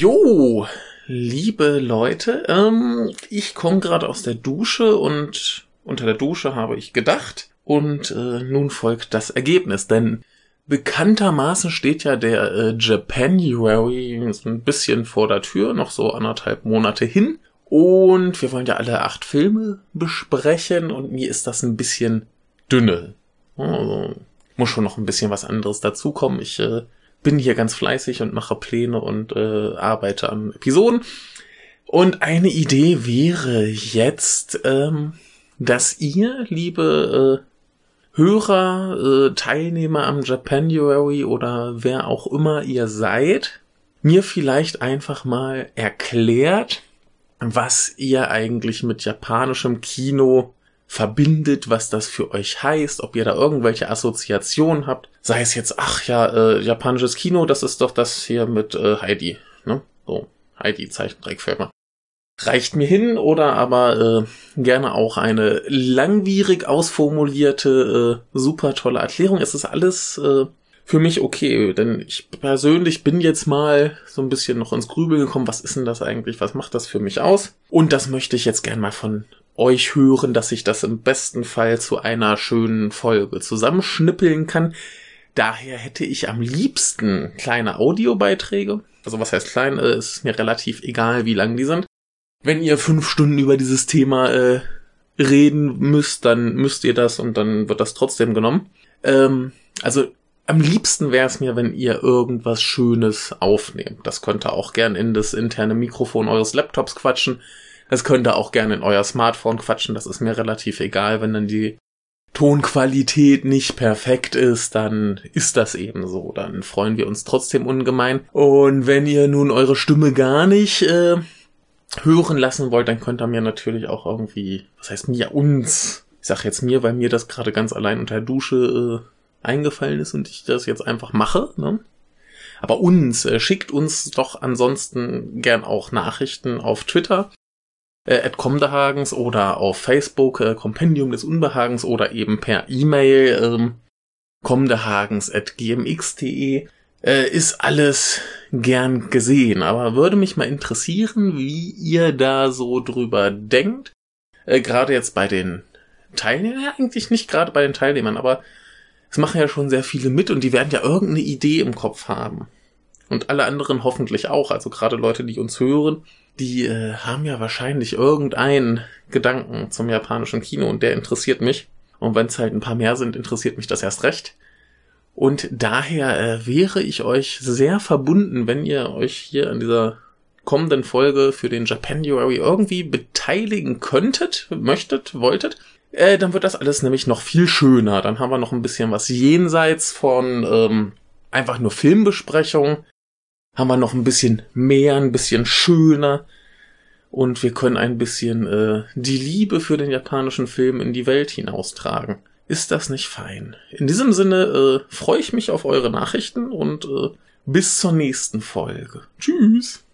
Jo, liebe Leute, ähm, ich komme gerade aus der Dusche und unter der Dusche habe ich gedacht und äh, nun folgt das Ergebnis, denn bekanntermaßen steht ja der äh, Japanuary ein bisschen vor der Tür, noch so anderthalb Monate hin und wir wollen ja alle acht Filme besprechen und mir ist das ein bisschen dünne. Also, muss schon noch ein bisschen was anderes dazukommen. Ich äh, bin hier ganz fleißig und mache Pläne und äh, arbeite an Episoden. Und eine Idee wäre jetzt, ähm, dass ihr, liebe äh, Hörer, äh, Teilnehmer am Japanuary oder wer auch immer ihr seid, mir vielleicht einfach mal erklärt, was ihr eigentlich mit japanischem Kino verbindet, was das für euch heißt, ob ihr da irgendwelche Assoziationen habt. Sei es jetzt, ach ja, äh, japanisches Kino, das ist doch das hier mit äh, Heidi, ne? So, Heidi Zeichentrickfilme. Reicht mir hin oder aber äh, gerne auch eine langwierig ausformulierte, äh, super tolle Erklärung. Es ist alles äh, für mich okay, denn ich persönlich bin jetzt mal so ein bisschen noch ins Grübeln gekommen, was ist denn das eigentlich, was macht das für mich aus? Und das möchte ich jetzt gern mal von euch hören, dass ich das im besten Fall zu einer schönen Folge zusammenschnippeln kann. Daher hätte ich am liebsten kleine Audiobeiträge. Also was heißt klein? Äh, ist mir relativ egal, wie lang die sind. Wenn ihr fünf Stunden über dieses Thema äh, reden müsst, dann müsst ihr das und dann wird das trotzdem genommen. Ähm, also am liebsten wäre es mir, wenn ihr irgendwas Schönes aufnehmt. Das könnte auch gern in das interne Mikrofon eures Laptops quatschen. Es könnte auch gerne in euer Smartphone quatschen, das ist mir relativ egal, wenn dann die Tonqualität nicht perfekt ist, dann ist das eben so. Dann freuen wir uns trotzdem ungemein. Und wenn ihr nun eure Stimme gar nicht äh, hören lassen wollt, dann könnt ihr mir natürlich auch irgendwie, was heißt mir, uns, ich sag jetzt mir, weil mir das gerade ganz allein unter Dusche äh, eingefallen ist und ich das jetzt einfach mache. Ne? Aber uns, äh, schickt uns doch ansonsten gern auch Nachrichten auf Twitter at Comdehagens oder auf Facebook äh, Kompendium des Unbehagens oder eben per E-Mail ähm, comdehagens at gmx.de äh, ist alles gern gesehen. Aber würde mich mal interessieren, wie ihr da so drüber denkt. Äh, gerade jetzt bei den Teilnehmern, ja, eigentlich nicht gerade bei den Teilnehmern, aber es machen ja schon sehr viele mit und die werden ja irgendeine Idee im Kopf haben. Und alle anderen hoffentlich auch, also gerade Leute, die uns hören, die äh, haben ja wahrscheinlich irgendeinen Gedanken zum japanischen Kino und der interessiert mich. Und wenn es halt ein paar mehr sind, interessiert mich das erst recht. Und daher äh, wäre ich euch sehr verbunden, wenn ihr euch hier an dieser kommenden Folge für den Japanuary irgendwie beteiligen könntet, möchtet, wolltet. Äh, dann wird das alles nämlich noch viel schöner. Dann haben wir noch ein bisschen was jenseits von ähm, einfach nur Filmbesprechung haben wir noch ein bisschen mehr, ein bisschen schöner und wir können ein bisschen äh, die Liebe für den japanischen Film in die Welt hinaustragen. Ist das nicht fein? In diesem Sinne äh, freue ich mich auf eure Nachrichten und äh, bis zur nächsten Folge. Tschüss.